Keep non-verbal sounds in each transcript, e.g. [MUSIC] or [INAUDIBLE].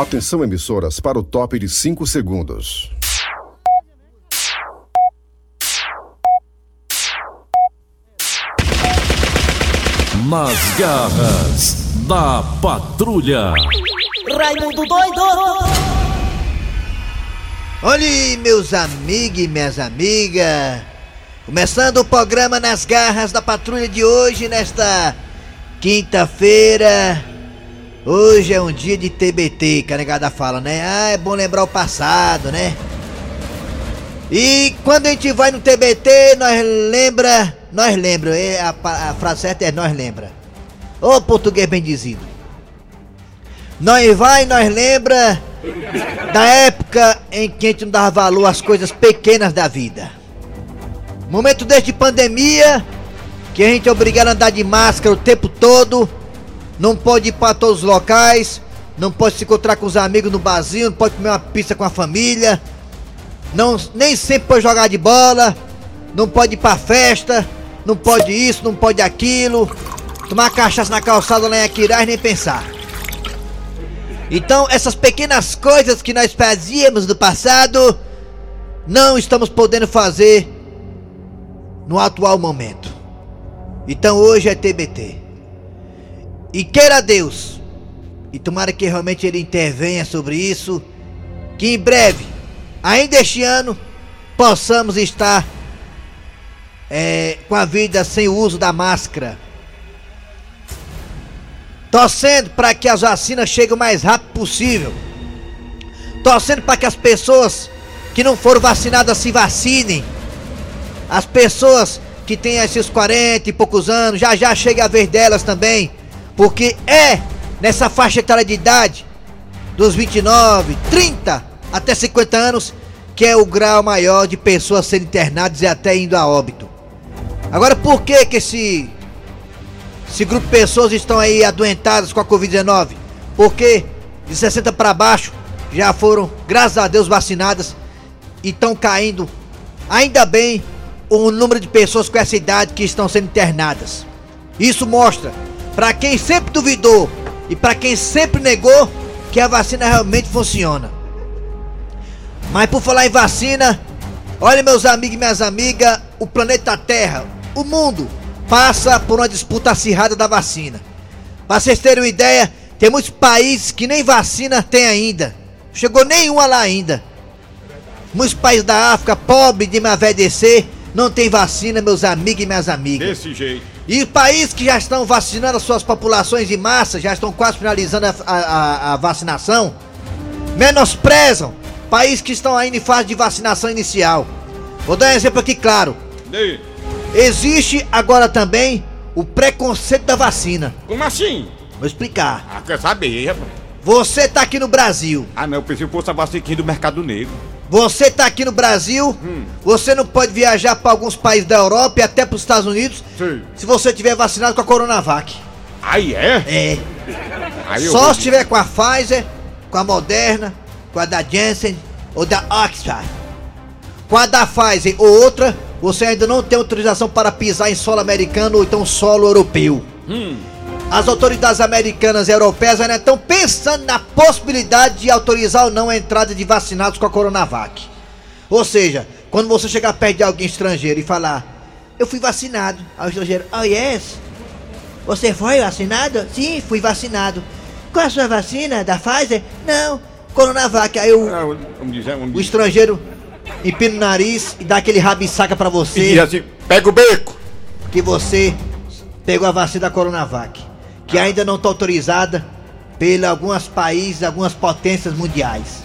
Atenção, emissoras, para o top de 5 segundos. Nas garras da patrulha. Raimundo doido! Olha aí, meus amigos e minhas amigas. Começando o programa Nas Garras da Patrulha de hoje, nesta quinta-feira. Hoje é um dia de TBT, que a negada fala, né? Ah, é bom lembrar o passado, né? E quando a gente vai no TBT, nós lembra, nós lembra, é, a, a frase certa é nós lembra. Ô português bem dizido. Nós vai, nós lembra da época em que a gente não dava valor às coisas pequenas da vida. Momento desde pandemia, que a gente é obrigado a andar de máscara o tempo todo, não pode ir para todos os locais, não pode se encontrar com os amigos no barzinho, não pode comer uma pizza com a família, não, nem sempre pode jogar de bola, não pode ir pra festa, não pode isso, não pode aquilo, tomar cachaça na calçada lá em Aquiraz, nem pensar. Então, essas pequenas coisas que nós fazíamos no passado, não estamos podendo fazer no atual momento. Então hoje é TBT. E queira Deus, e tomara que realmente ele intervenha sobre isso, que em breve, ainda este ano, possamos estar é, com a vida sem o uso da máscara. Torcendo para que as vacinas cheguem o mais rápido possível. Torcendo para que as pessoas que não foram vacinadas se vacinem. As pessoas que têm esses 40 e poucos anos, já já chega a vez delas também. Porque é nessa faixa etária de idade, dos 29, 30 até 50 anos, que é o grau maior de pessoas sendo internadas e até indo a óbito. Agora, por que que esse, esse grupo de pessoas estão aí adoentadas com a Covid-19? Porque de 60 para baixo já foram, graças a Deus, vacinadas e estão caindo, ainda bem, o número de pessoas com essa idade que estão sendo internadas. Isso mostra, para quem sempre duvidou e para quem sempre negou, que a vacina realmente funciona. Mas por falar em vacina, olha meus amigos e minhas amigas, o planeta Terra, o mundo, passa por uma disputa acirrada da vacina. Para vocês terem uma ideia, tem muitos países que nem vacina tem ainda. Chegou nenhuma lá ainda. Muitos países da África, pobre de MAVEDC, não tem vacina, meus amigos e minhas amigas. Desse jeito. E países que já estão vacinando as suas populações em massa, já estão quase finalizando a, a, a vacinação, menosprezam países que estão ainda em fase de vacinação inicial. Vou dar um exemplo aqui claro. Existe agora também o preconceito da vacina. Como assim? Vou explicar. Ah, quer saber, rapaz? Você tá aqui no Brasil. Ah, não, eu pensei que fosse a vacina aqui do Mercado Negro. Você tá aqui no Brasil. Hum. Você não pode viajar para alguns países da Europa e até para os Estados Unidos Sim. se você tiver vacinado com a Coronavac. Aí é? É. Aí Só se tiver com a Pfizer, com a Moderna, com a da Janssen ou da Oxford. Com a da Pfizer ou outra, você ainda não tem autorização para pisar em solo americano ou então solo europeu. Hum. As autoridades americanas e europeias ainda estão pensando na possibilidade de autorizar ou não a entrada de vacinados com a Coronavac. Ou seja, quando você chegar perto de alguém estrangeiro e falar, eu fui vacinado, ao estrangeiro, oh yes, você foi vacinado? Sim, fui vacinado. Qual a sua vacina? Da Pfizer? Não, Coronavac. Aí o, Ah, o estrangeiro empina o nariz e dá aquele rabisaca pra E você diz assim, pega o beco. que você pegou a vacina da Coronavac, que ainda não está autorizada por alguns países, algumas potências mundiais.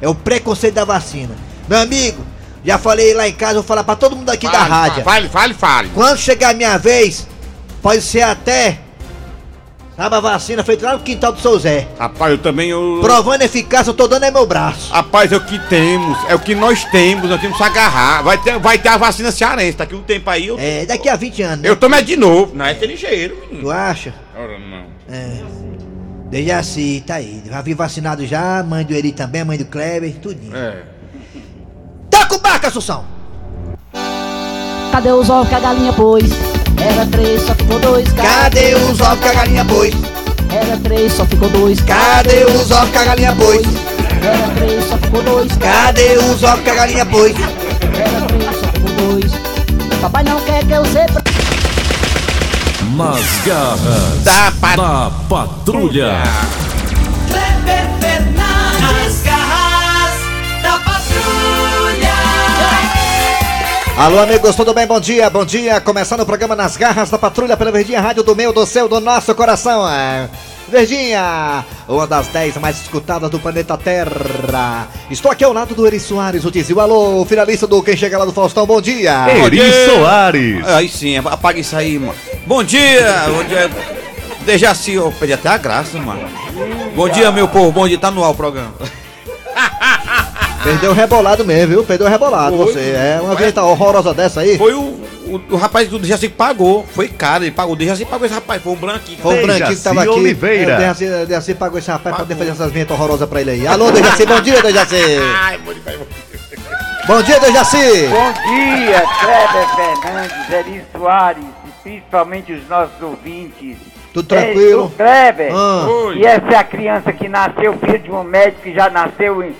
É o preconceito da vacina. Meu amigo, já falei lá em casa, vou falar pra todo mundo aqui da Fale, rádio. Fale, fale, fale. Quando chegar a minha vez, pode ser até, sabe, a vacina feita lá no quintal do seu Zé. Rapaz, eu também, eu... Provando eficácia, eu tô dando é meu braço. Rapaz, é o que temos, é o que nós temos, nós temos que agarrar. Vai ter, vai ter a vacina cearense, daqui um tempo aí eu... É, daqui a 20 anos, né? Eu tomo é de novo. Não, é aquele ligeiro, menino. Tu acha? Ora, não. É. Desde assim, tá aí. Já vi vacinado já, mãe do Eri também, a mãe do Kleber, tudinho. É. Toca o barco, Assunção! Cadê os ovos que a galinha pôs? Era três, só ficou dois. Cadê os ovos que a galinha pôs? Era três, só ficou dois. Cadê os ovos que a galinha pôs? Era três, só ficou dois. Cadê os ovos que a galinha pôs? Era três, só ficou dois. Papai não quer que eu seja. Nas garras Da pat- da patrulha. Kleber Fernandes, Alô, amigos, tudo bem? Bom dia, bom dia. Começando o programa Nas Garras da Patrulha pela Verdinha Rádio do meu, do seu, do nosso coração. É. Verdinha, uma das 10 mais escutadas do planeta Terra. Estou aqui ao lado do Eri Soares, o Dizil. Alô, finalista do Quem Chega Lá do Faustão, bom dia. Eri Soares. Aí sim, apaga isso aí, mano. Bom dia, bom dia. Dejaci, eu perdi até a graça, mano. Bom dia, meu povo, bom dia, tá no ar o programa. [LAUGHS] Perdeu o rebolado mesmo, viu? Perdeu o rebolado, Foi. você. É uma vinheta horrorosa dessa aí. Foi o, o, o rapaz do Dejaci que pagou, foi caro, ele pagou, o Dejaci pagou esse rapaz, foi um branquinho. Foi o branquinho que tava aqui. Oliveira. É, o Dejaci, o Dejaci pagou esse rapaz pra Pagou. defender essas vinhetas horrorosas pra ele aí. Alô, Dejaci, bom dia, Dejaci. Ai, bom dia, Bom dia, Dejaci. Bom dia, Kleber Fernandes, Eri Soares e principalmente os nossos ouvintes. Tudo tranquilo? Ei, o Kleber, Ah. Oi. e essa é a criança que nasceu filho de um médico que já nasceu em-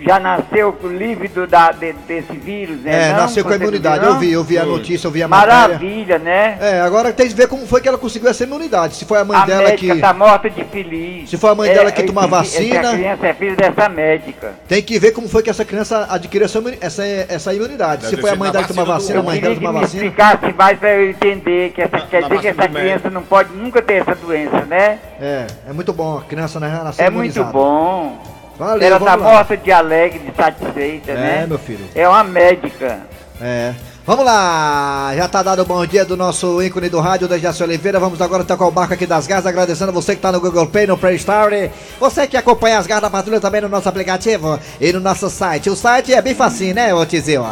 já nasceu livre do, da, de- desse vírus, né? É, não? nasceu com a imunidade. não? Eu vi, eu vi a notícia, eu vi a matéria. Maravilha, né? É, agora tem que ver como foi que ela conseguiu essa imunidade. Se foi a mãe a dela médica que. tá morta de feliz. Se foi a mãe dela que esse- toma vacina. Essa criança é filha dessa médica. Tem que ver como foi que essa criança adquiriu essa, essa, essa imunidade. Se Deve foi a mãe na dela que toma vacina a Eu mãe queria dela que toma me vacina. explicasse mais pra eu entender que essa, quer na dizer que essa criança médico. não pode nunca ter essa doença, né? É, é muito bom. A criança né, nascer É muito imunizada. bom. Valeu, Ela tá lá. morta de alegre, de satisfeita, É, né? meu filho. É uma médica. É. Vamos lá, já tá dado o bom dia do nosso ícone do rádio, Dejaci Oliveira. Vamos agora tocar o barco aqui das garras, agradecendo você que tá no Google Play, no Play Store. Você que acompanha as garras da patrulha também no nosso aplicativo e no nosso site. O site é bem facinho, né, ô Tizil?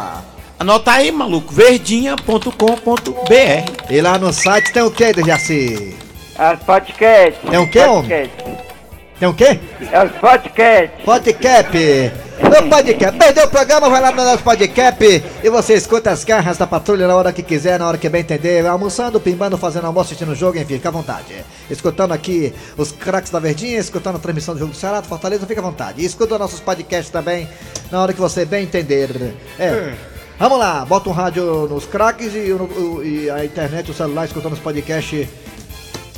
Anota aí, maluco, verdinha.com.br. E lá no site tem o que, Dejaci? As podcasts. É o quê, homem? Tem o quê? É os podcasts. Podcast. No podcast. Perdeu o programa, vai lá no nosso podcast e você escuta as garras da patrulha na hora que quiser, na hora que bem entender. Almoçando, pimbando, fazendo almoço, assistindo o jogo, enfim, fica à vontade. Escutando aqui os craques da Verdinha, escutando a transmissão do jogo do Ceará, do Fortaleza, fica à vontade. E escuta nossos podcasts também, na hora que você bem entender. É. Vamos lá, bota um rádio nos craques e, e a internet, o celular, escutando os podcasts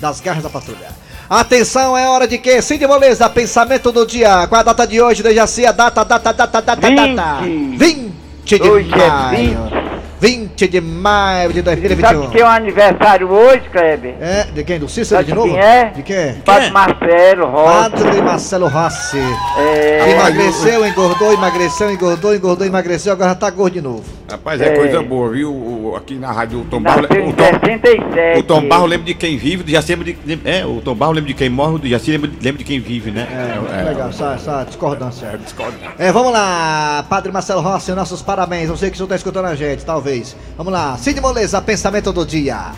das garras da patrulha. Atenção, é hora de quê? Cid Moleza, pensamento do dia. Qual a data de hoje, Dejaci? A data, data, data, data, data. 20. 20 de Hoje é maio. 20 de maio de Sabe 2021. que tem um aniversário hoje, Kleber? É, de quem? Do Cícero Sabe de de novo? quem é? De quem? Padre Marcelo Rosa. Padre Marcelo Rossi. É, Emagreceu, engordou, emagreceu, engordou, engordou, emagreceu, agora tá gordo de novo. Rapaz, é, É. coisa boa, viu? O- aqui na rádio o Tom Barro. O Tom, 67. o Tom Barro lembra de quem vive, o Dejaci lembra de. É, o Tom Barro lembra de quem morre, o Dejaci lembra, lembra de quem vive, né? É, legal, essa, essa discordância. É, discordo. É, vamos lá, Padre Marcelo Rossi, nossos parabéns. Eu sei que o senhor tá escutando a gente, talvez. Vamos lá, Cid Moleza, pensamento do dia.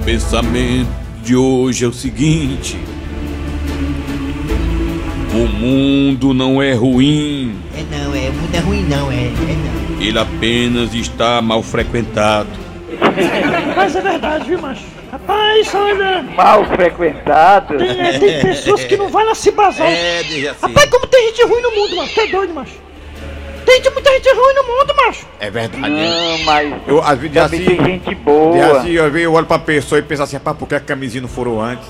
O pensamento de hoje é o seguinte: O mundo não é ruim, É não, é, o mundo é ruim não, é, é não. ele apenas está mal frequentado. Mas é verdade, viu, macho? Rapaz, olha, Mal frequentado. tem, é, tem pessoas que não vão lá se basar. É, Dejaci. Rapaz, como tem gente ruim no mundo, macho? Tá doido, macho? Tem de- muita gente ruim no mundo, macho. É verdade. Não, mas Eu, às vezes, Dejaci. tem gente boa. Dejaci, às vezes eu olho pra pessoa e penso assim, rapaz, por que a camisinha não furou antes?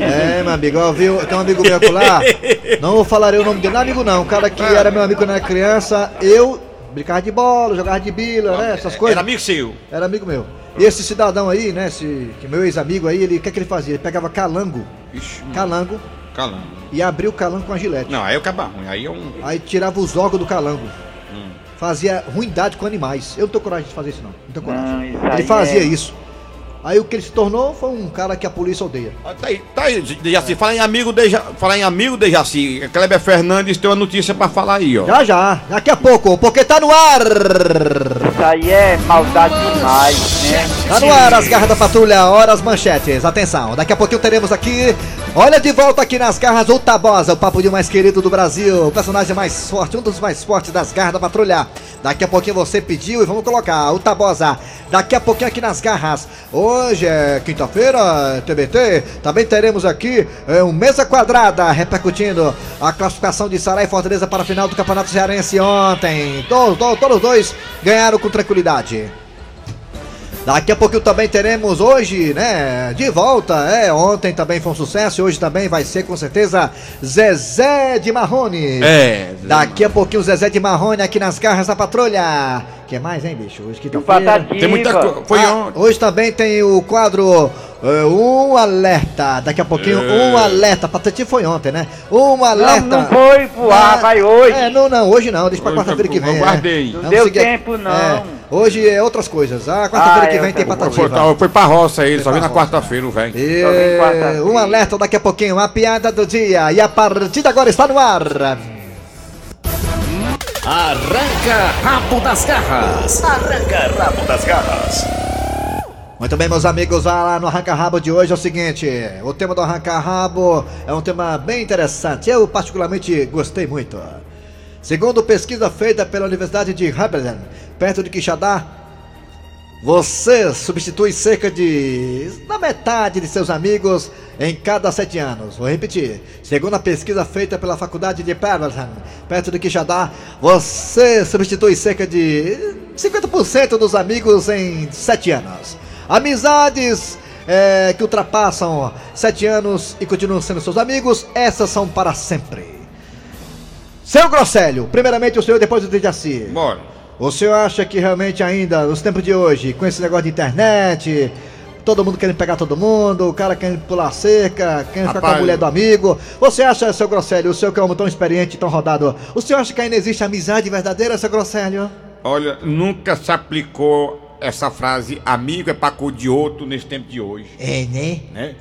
É, meu amigo, ó, viu? Tem um amigo meu lá, [LAUGHS] não falarei o nome dele, não é amigo não, um cara que era meu amigo quando era criança, eu brincava de bola, jogava de bila, né, essas coisas. Era amigo seu. Era amigo meu. E esse cidadão aí, né, esse que meu ex-amigo aí, ele, o que é que ele fazia? Ele pegava calango, Ixi, calango, calando. e abria o calango com a gilete. Não, aí é o caba ruim, aí é um. Aí tirava os órgãos do calango. Hum. Fazia ruindade com animais. Eu não tenho coragem de fazer isso não. Não tenho coragem. Não, ele fazia é- isso. Aí o que ele se tornou foi um cara que a polícia odeia. Ah, Tá aí, tá aí, Dejaci. Fala em amigo, Deja, fala em amigo, Dejaci. Kleber Fernandes tem uma notícia pra falar aí, ó. Já já, daqui a pouco, porque tá no ar. Isso aí é maldade né? Tá no ar as garras da patrulha, horas manchetes. Atenção, daqui a pouquinho teremos aqui. Olha de volta aqui nas garras o Tabosa, o papo de mais querido do Brasil. O personagem mais forte, um dos mais fortes das garras da patrulha. Daqui a pouquinho você pediu e vamos colocar o Tabosa. Daqui a pouquinho aqui nas garras. Hoje é quinta-feira, TBT. Também teremos aqui é, um mesa quadrada repercutindo a classificação de Sará e Fortaleza para a final do Campeonato Cearense ontem. Todos, todos, todos dois ganharam com tranquilidade. Daqui a pouquinho também teremos hoje, né? De volta, é. Ontem também foi um sucesso, hoje também vai ser com certeza Zezé de Marrone. É. Daqui a pouquinho Zezé de Marrone aqui nas garras da patrulha. que mais, hein, bicho? Hoje que E o Patativa. Tem muita coisa. Foi Ah, ontem. hoje também tem o quadro é, Um Alerta. Daqui a pouquinho, Um Alerta. Patati foi ontem, né? Um Alerta. Não, não foi pro ar, Ah, vai hoje. É, não, não, hoje não. Deixa pra quarta-feira tá- que vem. eu é. guardei. Não Vamos deu seguir- tempo, não. É, hoje é outras coisas. Ah, quarta-feira Ah, que é, vem tem tá. Foi, patativa. foi pra roça ele, só vem na quarta-feira, velho. E, um alerta daqui a pouquinho, a piada do dia. E a partida agora está no ar. Arranca rabo das garras. Arranca rabo das garras. Muito bem, meus amigos, lá no Arranca Rabo de hoje é o seguinte: o tema do Arranca Rabo é um tema bem interessante. Eu, particularmente, gostei muito. Segundo pesquisa feita pela Universidade de Aberdeen, perto de Quixadá, você substitui cerca de. na metade de seus amigos em cada sete anos. Vou repetir. Segundo a pesquisa feita pela Faculdade de Aberdeen, perto de Quixadá, você substitui cerca de 50% dos amigos em sete anos. Amizades é, que ultrapassam sete anos e continuam sendo seus amigos, essas são para sempre. Seu Grosselho, primeiramente o senhor, depois o Dejaci. Bora. O senhor acha que realmente ainda, nos tempos de hoje, com esse negócio de internet, todo mundo querendo pegar todo mundo, o cara querendo pular cerca, querendo ficar com a mulher do amigo, você acha, seu Grosselho, o senhor que é um homem tão experiente, tão rodado, o senhor acha que ainda existe amizade verdadeira, seu Grosselho? Olha, nunca se aplicou essa frase amigo é pra cu de outro nesse tempo de hoje, É, né? né?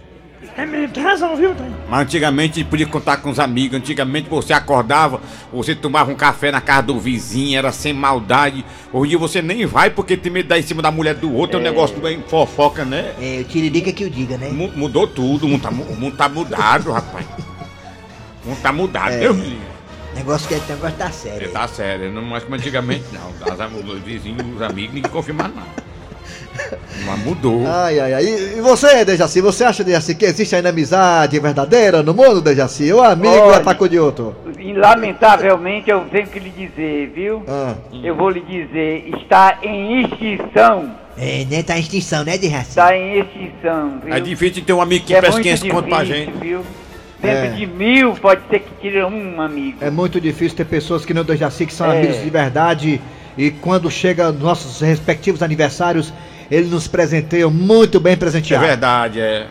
É mesmo, tem razão, viu? Mas antigamente podia contar com os amigos, antigamente você acordava, você tomava um café na casa do vizinho, era sem maldade. Hoje você nem vai porque tem medo de dar em cima da mulher do outro, é, um negócio bem fofoca, né? É, o tiririca que o diga, né? Mu- Mudou tudo, o mundo tá, o mundo tá mudado, rapaz. O mundo tá mudado, É. Deus. Negócio que é negócio da série. É, tá sério, não mais como antigamente, não. As, os vizinhos, os amigos, ninguém confia mais nada. Mas mudou. Ai, ai, ai. E você, Dejaci, você acha, Dejaci, que existe ainda amizade verdadeira no mundo, Dejaci? O amigo Olha. é pra cu de outro? E, lamentavelmente eu tenho que lhe dizer, viu? Ah. Eu vou lhe dizer, está em extinção. É, né? Tá em extinção, né, Dejaci? Está em extinção, viu? É difícil ter um amigo que é presta muito 500 conto pra difícil, gente. viu? Dentro É. de mil pode ser que tire um amigo. É muito difícil ter pessoas que nem o Dejaci, que são É. amigos de verdade. E quando chega nos nossos respectivos aniversários, eles nos presenteiam muito bem É presenteados. verdade, é.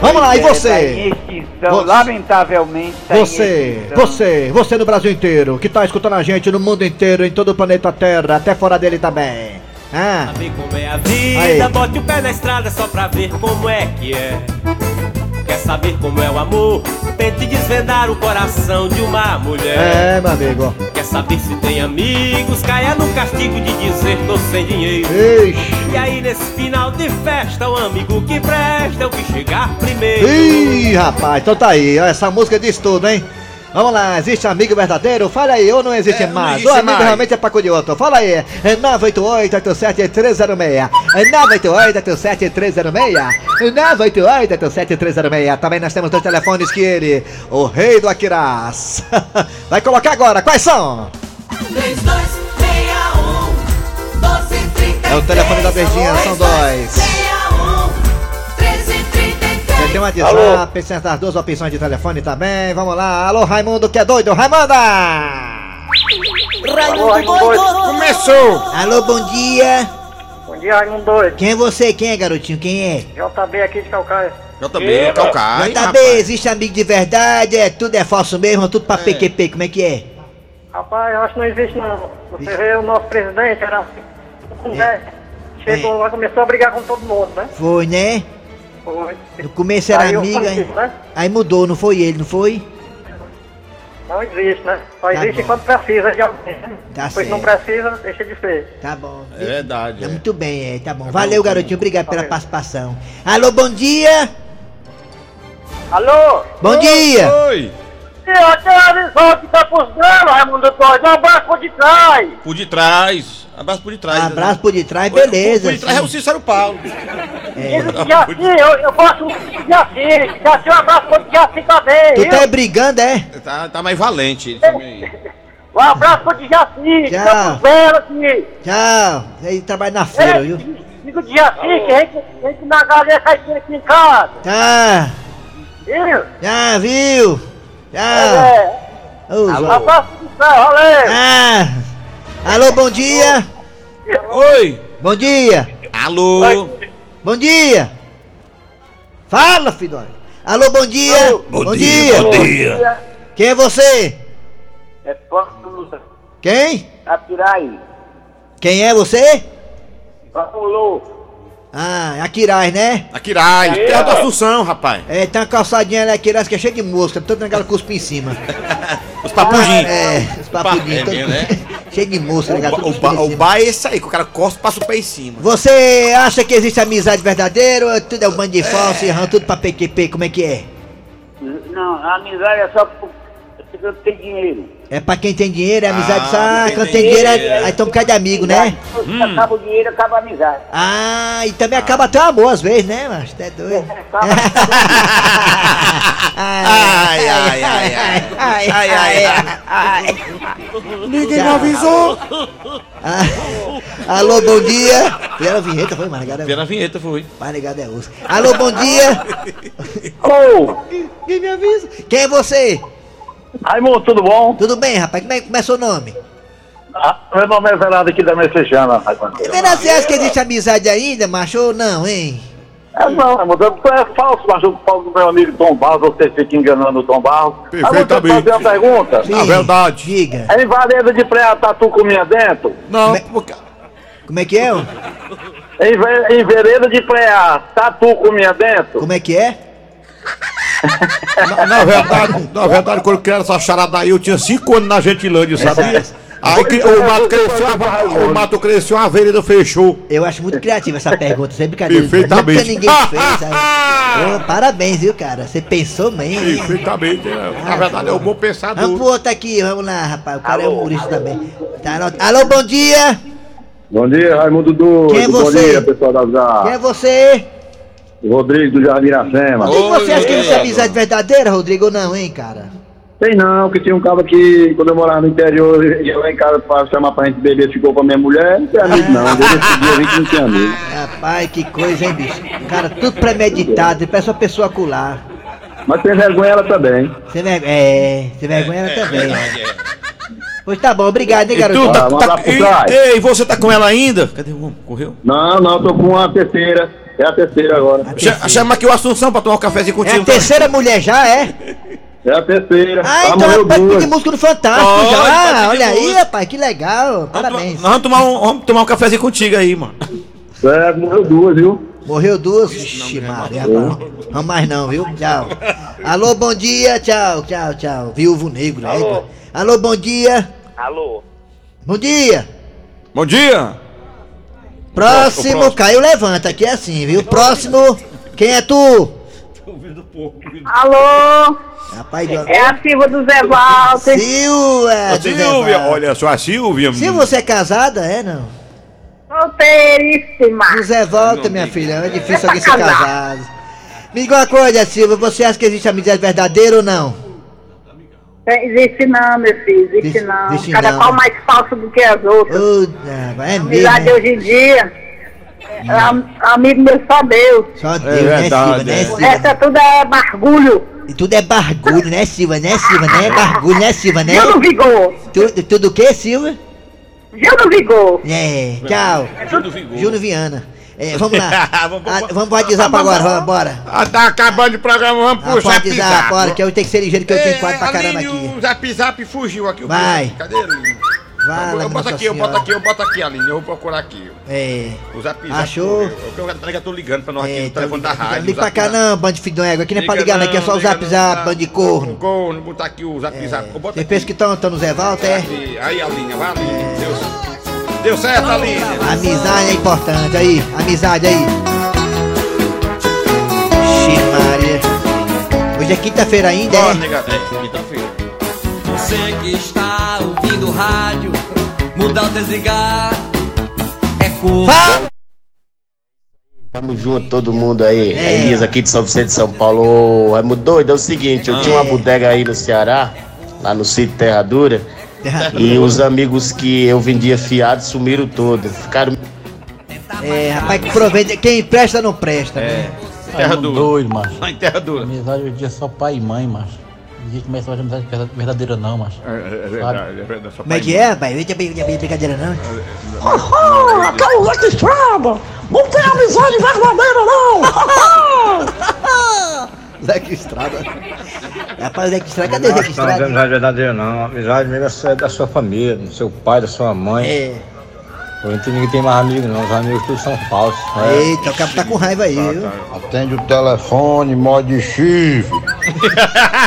Vamos lá, e É, Tá em você? extinção, Você- lamentavelmente tá Você, você, você no Brasil inteiro, que tá escutando a gente no mundo inteiro, em todo o planeta Terra, até fora dele também. Ah, Ver como é a vida, Aí. bote o pé na estrada só pra ver como é que é. Quer saber como é o amor? Tente desvendar o coração de uma mulher. é, meu amigo. Quer saber se tem amigos? Caia no castigo de dizer tô sem dinheiro. Ixi. E aí nesse final de festa, o amigo que presta é o que chegar primeiro. Ih, rapaz, então tá aí, essa música diz tudo, hein? Vamos lá, existe amigo verdadeiro? Fala aí, ou não existe É, não mais? existe o amigo mais. realmente é pra cu de outro. Fala aí, é 988-87-306. É 988-87-306. É 988-87-306. Também nós temos dois telefones que ele, o rei do Aquiraz. [LAUGHS] Vai colocar agora, quais são? 3261 1233 É o telefone da Verdinha, são dois. 61 1333 Você tem um WhatsApp, tem essas duas opções de telefone também. Vamos lá, alô Raimundo, que é doido? Raimunda! Começou! Alô, bom dia. Bom dia, Raimundo Doido. Quem é você? Quem é, garotinho? Quem é? JB aqui de Calcaia. JB, Calcaia. JB, rapaz. existe amigo de verdade? É, tudo é falso mesmo? Tudo pra PQP, como é que é? Rapaz, eu acho que não existe não. Você vê o nosso presidente, era assim, conversa. Chegou lá, começou a brigar com todo mundo, né? Foi, né? Foi. No começo era Aí eu amigo, falei, hein? né? Aí mudou, não foi ele, não foi? Não existe, né? Só Tá existe bom. quando precisa de alguém. né? Tá Pois não certo. precisa, deixa de ser. Tá bom. É verdade. Tá é. muito bem, é, tá bom. Valeu, garotinho. Obrigado pela participação. Alô, bom dia! Alô? Bom dia! Oi! E aquela visão que tá pros grandes, Raimundo Doido, um abraço por de trás. Por de trás. Abraço por de trás. Abraço por de trás, Oi, beleza. Por de trás é o. Cícero Paulo. Ele Jaci, eu, eu gosto de Jaci. Jaci, um abraço por Jaci também, Tu viu? tá brigando, é? Tá, tá mais valente. Ele também. [LAUGHS] Um abraço por Jaci, que Tchau. tá aqui. Tchau. Aí trabalha na feira, viu? Digo Jaci, que a gente, a gente na galinha cai aqui em casa. Tá. Viu? Já viu? Já. É. Um abraço por céu, valeu. Ah. Alô, bom dia. Oi! Bom dia. Alô! Bom dia. Fala, filho. Alô, bom dia. Bom dia, bom dia. Quem é você? É Paulo Quem? Apiraí. Quem é você? Paulo. Ah, é a Quiraz, né? Aquiraz, terra da Assunção, rapaz. É, tem uma calçadinha ali, a Quiraz, que é cheia de mosca, toda aquela cuspa em cima. Os papudinhos. É, os papudinhos. É todo- mesmo, né? Cheio de mosca, O, ligado? o, ba- o é esse aí, que o cara costa e passa o pé em cima. Você acha que existe amizade verdadeira ou tudo é um bando de falso e errando tudo pra PQP? Como é que é? Não, a amizade é só eu tenho dinheiro. É pra quem tem dinheiro, é amizade Ah, só. Ah, quem quando tem tem dinheiro, dinheiro, toma um bocado de amigo, né? Se acaba o dinheiro, acaba a amizade. Ah, e também acaba até o amor às vezes, né, mas Tá doido. [LAUGHS] Ai, ai, ai, ai. ai, ai, ai, ai. Ninguém me avisou. Ah, Alô, bom dia. Fizeram a vinheta, foi, mas ligado Vê é na vinheta, foi. mais ligado é osso. Alô, bom dia. Quem me avisa? Quem é você? Raimundo, tudo bom? Tudo bem, rapaz? Como é, como é seu nome? Ah, meu nome é Verado aqui da Messejana, Raimundo. Vera, você acha que existe amizade ainda, macho, ou não, hein? É não, Raimundo, tu é falso, mas o Paulo do meu amigo Tom Barros, você fica enganando o Tom Barros. Raimundo, deixa eu fazer uma pergunta. Sim. verdade. Diga. É em Vareda de Praia Tatu comia dentro? Não, Como é- porque... Como é que é? Em, em Vereda de Praia Tatu comia dentro? Como é que é? Na, na verdade, na verdade, quando eu criaram essa charada aí, eu tinha 5 anos na Gentilândia, sabia? Essa- Aí que- o mato cresceu, a- o mato cresceu, a vereda fechou. Eu acho muito criativa essa pergunta, sem brincadeira. Perfeitamente. Nunca ninguém fez. [LAUGHS] aí. Ô, parabéns, viu, cara? Você pensou bem. Perfeitamente, né? Na verdade, é um bom Vamos pensador. pro outro aqui, vamos lá, rapaz. O cara é humorista também. Tá, Alô, bom dia! Bom dia, Raimundo Doido. Quem é Bom você? dia, pessoal da ZA. Quem é você? Rodrigo do Jardim Iracema. E você acha que existe amizade verdadeira, Rodrigo, ou não, hein, cara? Tem não, que tinha um cara que, quando eu morava no interior, ia lá em casa pra chamar pra gente beber, ficou com a minha mulher. Não tem amigo não, desde esse dia a gente não tem amigo. [LAUGHS] Rapaz, que coisa, hein, bicho? Cara, tudo premeditado, parece uma pessoa acular. Mas tem vergonha ela também. Sem vergonha. É, sem vergonha ela também. Pois tá bom, obrigado, hein, E tu garoto? tá, Ah, tá- e, ei, você tá com ela ainda? Cadê o homem? Correu? Não, não, tô com uma terceira. É a terceira agora. Cha- Chama aqui o Assunção pra tomar um cafezinho É contigo. a terceira mulher já, é? É a terceira. Ah, Ela então ela pode duas. pedir música no Fantástico Pode, já. pode Olha aí, música. rapaz, que legal. Parabéns. Nós vamos tomar, um, vamos tomar um cafezinho contigo aí, mano. É, morreu duas, viu? Morreu duas? Vixe, Maria, rapaz. Não mais não, viu? Tchau. Alô, bom dia. Tchau, tchau, tchau. Viúvo negro. Alô, Alô. Alô bom dia. Alô? Bom dia. Bom dia! Próximo, próximo. Caio levanta, aqui é assim, viu? Próximo, quem é tu? Alô? Rapaz. É a Silva do Zé Walter. Silvia! A do Zé Silvia, Walter. olha só, a Silvia. Se você é casada, é não? Solteiríssima. O Zé volta, minha filha, é difícil alguém [LAUGHS] ser casado. Me diga uma coisa, Silvia, você acha que existe amizade verdadeira ou não? É, Existe não, meu filho, existe não. existe Cada não. qual mais falso do que as outras. Ô, é mesmo, Amizade né? hoje em dia, é, am- amigo meu só Deus. Só Deus, né, verdade, Silva, né, é. O Silva? resto é tudo é bargulho. E tudo é bargulho, né, Silva, né, Silva, né? Bargulho, né, Silva, né? Gil no vigor. Tudo, tudo o que, Silva? Gil no vigor. É, tchau. Júnior Viana. É, vamos lá. [LAUGHS] Vamos- Ah, vamos pro WhatsApp agora, vamos, bora. Ah, tá acabando o programa, vamos Ah, pro pode Zap Zap. bora, que eu tenho que ser ligeiro, que eu tenho quadro pra É, caramba aqui. O Zap Zap fugiu aqui. Vai. Zap. Cadê ele? Vala, eu boto aqui, eu boto aqui, eu boto aqui, Aline. Eu vou procurar aqui. É. O zap zap. Achou? Eu, eu, eu, eu tô ligando pra nós aqui É, no tá telefone da ligado. rádio. Não liga zap pra cá zap. não, bando de filho. Aqui não é pra Liga ligar, não. Aqui é só o zap zap, bando de corno. Corno, botar aqui o zap zap. Eu boto Você pensa que estão no Zé Walter, é? Aqui. Aí, Aline, vai, Aline. Deu, deu certo, Aline. Amizade é importante, aí, amizade aí. Xiii, Maria. Hoje é quinta-feira ainda, Ó, é? nega, é, quinta-feira. Você que está ouvindo o rádio, mudar ou desligar, é culpa. Tamo junto, todo mundo aí. É. Elias aqui de São Vicente de São Paulo. Ô, É muito doido, é o seguinte, eu tinha uma bodega aí no Ceará, lá no sítio Terra Dura, e os amigos que eu vendia fiado sumiram todos. Ficaram. É, rapaz, que aproveita. Quem empresta não presta. É. Terra Ai, dura. doido, macho. Lá em Terra Dura. Amizade hoje em dia é só pai e mãe, macho. Ninguém começa a fazer amizade verda- verdadeira não, macho. É, é verdade, é verdade. Como é que é, rapaz? Não tem brincadeira não. Ah, aquela Leque Estrada! Não tem amizade verdadeira, não! Zeca Estrada. Rapaz, Zeca Estrada, cadê Zeca Não, não tem Estrada? amizade verdadeira não. Amizade mesmo é da sua família, do seu pai, da sua mãe. É. Hoje não tem- ninguém tem mais amigos não, os amigos todos são falsos. né? Eita, o cabo tá com raiva aí, viu? Atende o telefone, mod chifre. [LAUGHS]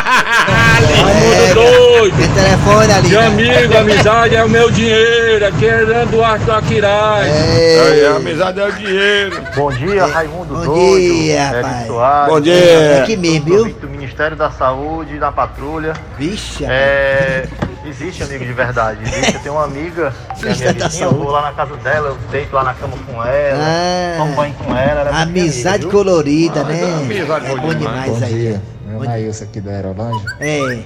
É, doido! Tem telefone ali. Meu né? amigo, amizade é o meu dinheiro. Aqui é Leandro Duarte do Aquiraz. Aí, a amizade é o dinheiro. Bom dia, Raimundo Bom Doido. dia, rapaz. Soares. Bom dia. É aqui mesmo, viu? Do Ministério da Saúde, da Patrulha. Vixe, É, existe amigo de verdade. Existe. Eu tenho uma amiga, [LAUGHS] que é minha vizinha, eu vou lá na casa dela, eu deito lá na cama com ela, Ah. tomo banho com ela. ela é Amizade amiga, colorida, Ah, né? amizade É bom demais. demais aí. Meu Nailson aqui da Aerolândia. É.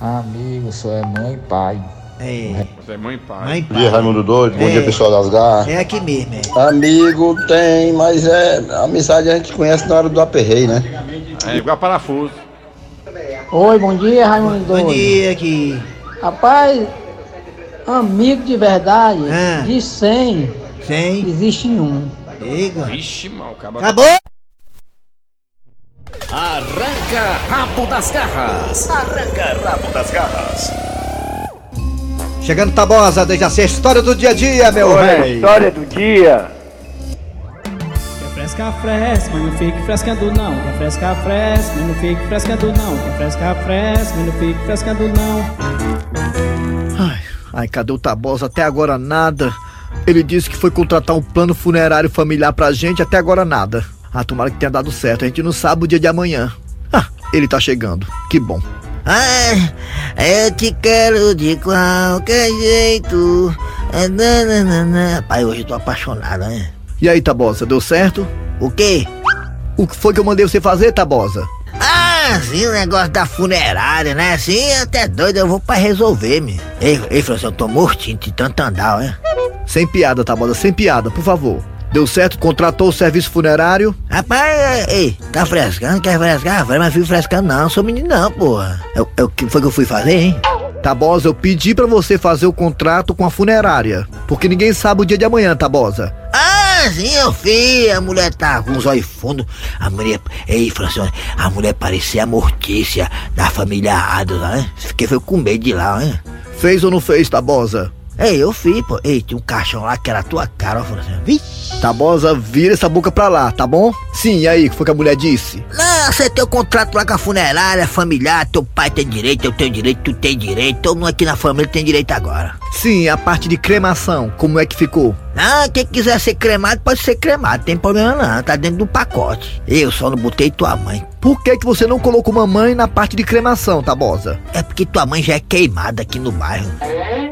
Amigo, só é mãe e pai. É. Você é mãe e pai. Mãe e Bom dia, Raimundo Doido. Bom É. dia, pessoal das garras. É aqui mesmo, é. Amigo tem, mas é. Amizade a gente conhece na hora do aperreio, né? É igual parafuso. Oi, bom dia, Raimundo Bom Doido. dia aqui. Rapaz, amigo de verdade, Ah. de 100, 100. existe um. Diga. Vixe, mal, acaba. Acabou? Arranca rabo das garras. Arranca rabo das garras. Chegando Tabosa, desde a sexta história do dia a dia, meu rei. história do dia. Fresca, fresca, mas não fique frescando não. Quer fresca, fresca, mas não fique frescando não. Quer fresca, fresca, mas não fique frescando não. Ai, ai, cadê o Tabosa? Até agora nada. Ele disse que foi contratar um plano funerário familiar pra gente, até agora nada. Ah, tomara que tenha dado certo, a gente não sabe o dia de amanhã. Ah, ele tá chegando, que bom. Ai, eu te quero de qualquer jeito. Nananana. Pai, hoje eu tô apaixonado, né? E aí, Tabosa, deu certo? O quê? O que foi que eu mandei você fazer, Tabosa? Ah, sim, o negócio da funerária, né? Assim, até doido, eu vou pra resolver, me. Ei, ei, Francisco, eu tô mortinho de tanto andar, né? Sem piada, Tabosa, sem piada, por favor. Deu certo? Contratou o serviço funerário? Rapaz, ei, tá frescando? Quer frescar? Mas fico frescando não, sou menino não, porra. Eu, eu, que foi que eu fui fazer, hein? Tabosa, eu pedi pra você fazer o contrato com a funerária. Porque ninguém sabe o dia de amanhã, Tabosa. Ah, sim, eu fiz. A mulher tá com os olhos fundos. A mulher. Ei, Francione, a mulher parecia a Mortícia da família Adams, né? Fiquei foi com medo de lá, né? Fez ou não fez, Tabosa? Ei, eu fiz, pô. Ei, tinha um caixão lá que era a tua cara, ó, Francione. Vixe. Tabosa, vira essa boca pra lá, tá bom? Sim, e aí, o que foi que a mulher disse? Não, você tem o contrato lá com a funerária, familiar, teu pai tem direito, eu tenho direito, tu tem direito, todo mundo aqui na família tem direito agora. Sim, a parte de cremação, como é que ficou? Ah, quem quiser ser cremado pode ser cremado, tem problema não, tá dentro do pacote. Eu só não botei tua mãe. Por que que você não colocou mamãe na parte de cremação, Tabosa? É porque tua mãe já é queimada aqui no bairro.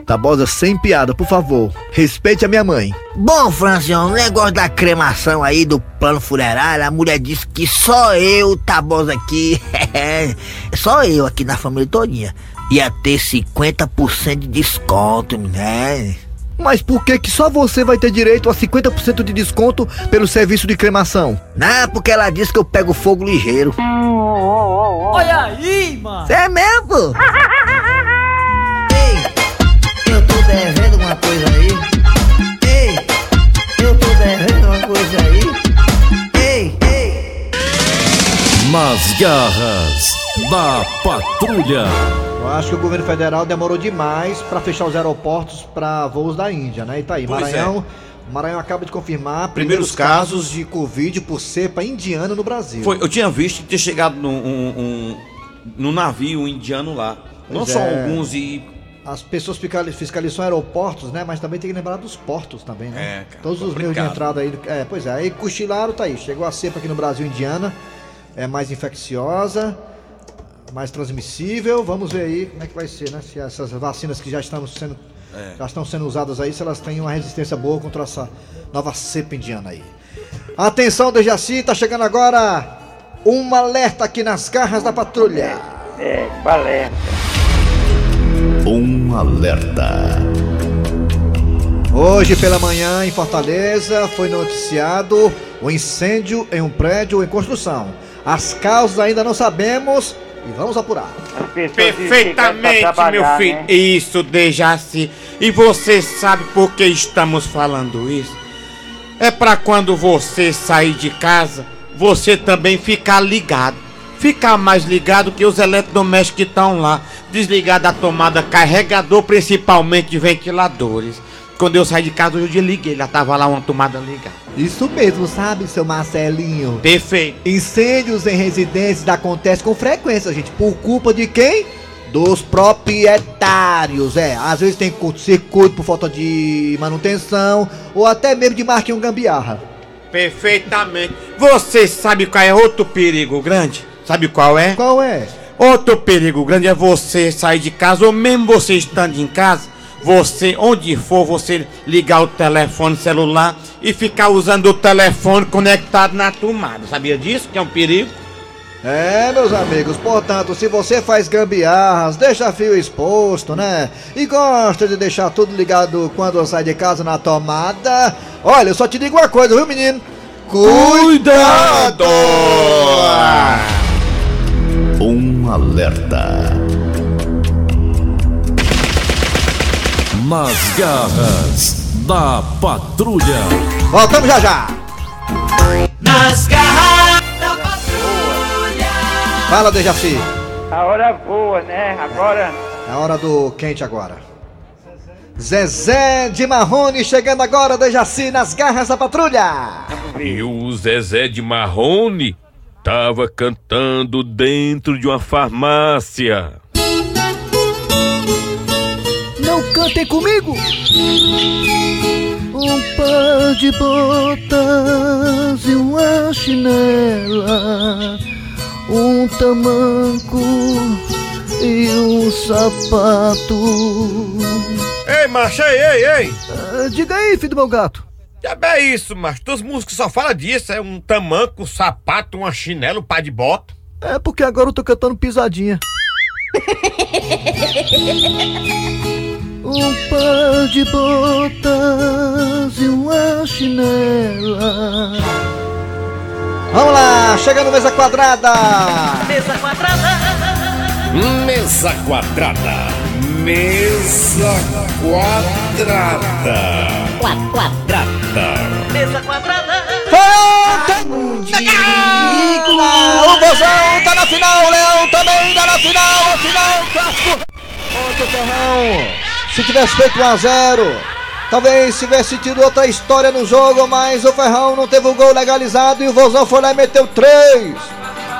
Tabosa, sem piada, por favor. Respeite a minha mãe. Bom, Francião, o negócio da cremação aí do plano funerário, a mulher disse que só eu, Tabosa aqui, [LAUGHS] só eu aqui na família todinha, ia ter 50% de desconto, né? Mas por que que só você vai ter direito a 50% de desconto pelo serviço de cremação? Não, porque ela disse que eu pego fogo ligeiro. Olha aí, mano. Cê é mesmo, [LAUGHS] devendo uma coisa aí. Ei, eu tô devendo uma coisa aí. Ei, ei. Nas garras da Patrulha. Eu acho que o governo federal demorou demais para fechar os aeroportos para voos da Índia, né? E tá aí, Pois Maranhão. Maranhão acaba de confirmar Primeiros primeiros casos de Covid por cepa indiana no Brasil. Foi, eu tinha visto que tinha chegado num, um, um- num navio indiano lá. Não Pois só é. alguns e. As pessoas fiscali- fiscalizam aeroportos, né? Mas também tem que lembrar dos portos também, né? É, cara, Todos os meios de complicado. entrada aí. É, pois é. Aí cochilaram, tá aí. Chegou a cepa aqui no Brasil indiana. É mais infecciosa, mais transmissível. Vamos ver aí como é que vai ser, né? Se essas vacinas que já estão sendo, É. já estão sendo usadas aí, se elas têm uma resistência boa contra essa nova cepa indiana aí. Atenção, Dejaci, tá chegando agora um alerta aqui nas garras da patrulha. É, balé. Um alerta. Hoje pela manhã, em Fortaleza, foi noticiado o incêndio em um prédio em construção. As causas ainda não sabemos e vamos apurar. Perfeitamente, meu filho. né? Isso, Dejaci. E você sabe por que estamos falando isso? É pra quando você sair de casa, você também ficar ligado. Ficar mais ligado que os eletrodomésticos que estão lá. Desligar da tomada carregador, principalmente de ventiladores. Quando eu saí de casa, eu desliguei, já tava lá uma tomada ligada. Isso mesmo, sabe, seu Marcelinho? Perfeito. Incêndios em residências acontecem com frequência, gente. Por culpa de quem? Dos proprietários, é. Às vezes tem curto-circuito por falta de manutenção ou até mesmo de marquinhos gambiarra. Perfeitamente. Você sabe qual é outro perigo grande? Sabe qual é? Qual é? Outro perigo grande é você sair de casa, ou mesmo você estando em casa, você, onde for, você ligar o telefone celular e ficar usando o telefone conectado na tomada. Sabia disso? Que é um perigo? É, meus amigos, portanto, se você faz gambiarras, deixa fio exposto, né? E gosta de deixar tudo ligado quando sai de casa na tomada, olha, eu só te digo uma coisa, viu, menino? Cuidado! Um alerta. Nas garras da Patrulha. Voltamos já já! Nas garras da patrulha. Fala, Dejaci. A hora voa, né? Agora. É a hora do quente agora. Zezé de Marrone chegando agora, Dejaci, nas garras da patrulha. E o Zezé de Marrone tava cantando dentro de uma farmácia. Não cantem comigo! Um par de botas e uma chinela, um tamanco e um sapato. Ei, macho, ei, ei, ei! Ah, diga aí, filho do meu gato. Já é isso, macho. Tuas músicas só falam disso. É um tamanco, um sapato, uma chinela, um pá de bota. É porque agora eu tô cantando pisadinha. [LAUGHS] Um par de botas e uma chinela. Vamos lá, chegando mesa quadrada. Mesa quadrada. Mesa quadrada. Mesa quadrada. Quadrada. Mesa quadrada. O Bozão tá na final, o Leão também tá na final, a final, clássico. Outro Ferrão, se tivesse feito 1x0, talvez tivesse tido outra história no jogo, mas o Ferrão não teve o gol legalizado e o Vozão foi lá e meteu 3.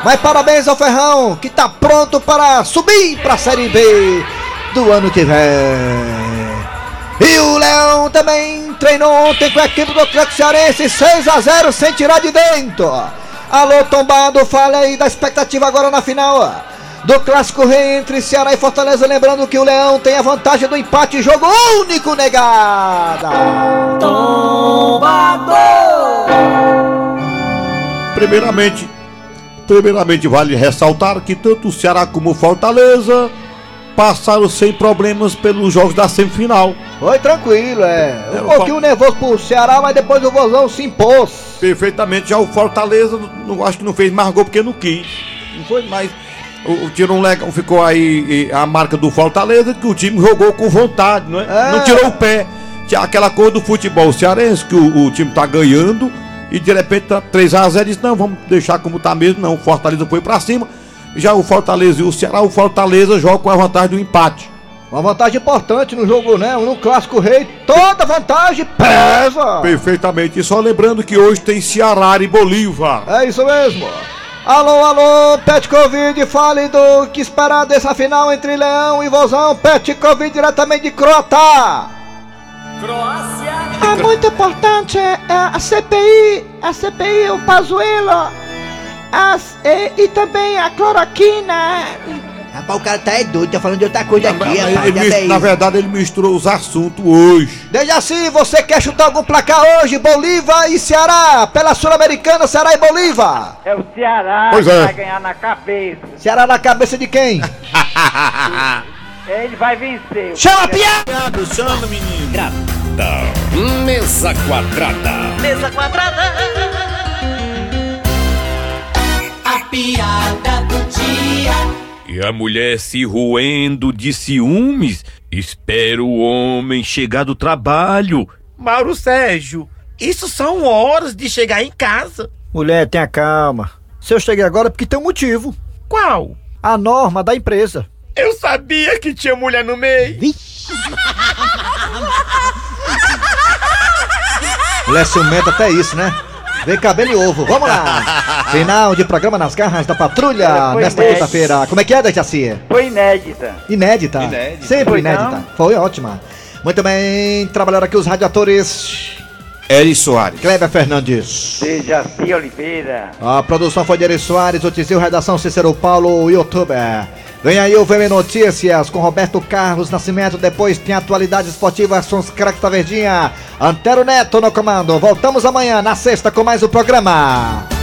Mas parabéns ao Ferrão, que tá pronto para subir pra Série B do ano que vem. E o Leão também treinou ontem com a equipe do Atlético Cearense 6 a 0 sem tirar de dentro. Alô Tombado, fala aí da expectativa agora na final do clássico rei entre Ceará e Fortaleza. Lembrando que o Leão tem a vantagem do empate, jogo único negada. Primeiramente, primeiramente vale ressaltar que tanto o Ceará como o Fortaleza passaram sem problemas pelos jogos da semifinal. Foi tranquilo, é. Um pouquinho nervoso pro Ceará, mas depois o Vozão se impôs. Perfeitamente, já o Fortaleza, não acho que não fez mais gol porque não quis. Não foi mais. O, o tirou um legal, ficou aí a marca do Fortaleza que o time jogou com vontade, não é? É. Não tirou o pé. Tinha aquela coisa do futebol cearense que o, o time tá ganhando e de repente tá 3x0 disse: não, vamos deixar como tá mesmo. Não, o Fortaleza foi pra cima. Já o Fortaleza e o Ceará, o Fortaleza joga com a vantagem do empate. Uma vantagem importante no jogo, né? No clássico rei, toda vantagem pesa. Perfeitamente. E só lembrando que hoje tem Ceará e Bolívar. É isso mesmo. Alô, alô, Pet Covid, fale do que esperar dessa final entre Leão e Vozão. Pet Covid diretamente de Crota. É muito importante é, a CPI, a CPI, o Pazuello, as, e, e também a cloroquina. Rapaz, o cara tá é doido, tá falando de outra coisa aqui, rapaz. Ele mis- bem. na verdade, ele misturou os assuntos hoje. Desde assim, você quer chutar algum placar hoje? Bolívar e Ceará, pela Sul-Americana, Ceará e Bolívar. É o Ceará Pois que é. vai ganhar na cabeça. Ceará na cabeça de quem? [LAUGHS] Ele vai vencer. Chama a piada! Chama, menino. Mesa quadrada. Mesa quadrada. A piada do dia. E a mulher se roendo de ciúmes, espera o homem chegar do trabalho. Mauro Sérgio, isso são horas de chegar em casa. Mulher, tenha calma. Se eu cheguei agora é porque tem um motivo. Qual? A norma da empresa. Eu sabia que tinha mulher no meio. Mulher ciumenta até isso, né? Vem cabelo e ovo, vamos lá! [LAUGHS] Final de programa nas garras da patrulha foi nesta inédita. quinta-feira. Como é que é, Dejaci? Foi inédita. Inédita. Inédita. Sempre Foi inédita. não? Foi ótima. Muito bem, trabalharam aqui os radiadores. Eri Soares. Kleber Fernandes. Dejaci Oliveira. A produção foi de Eri Soares, o Tizil, redação Cícero Paulo, youtuber. Vem aí o VM Notícias com Roberto Carlos Nascimento. Depois tem atualidades esportivas com os craques da Verdinha. Antero Neto no comando. Voltamos amanhã, na sexta, com mais o programa.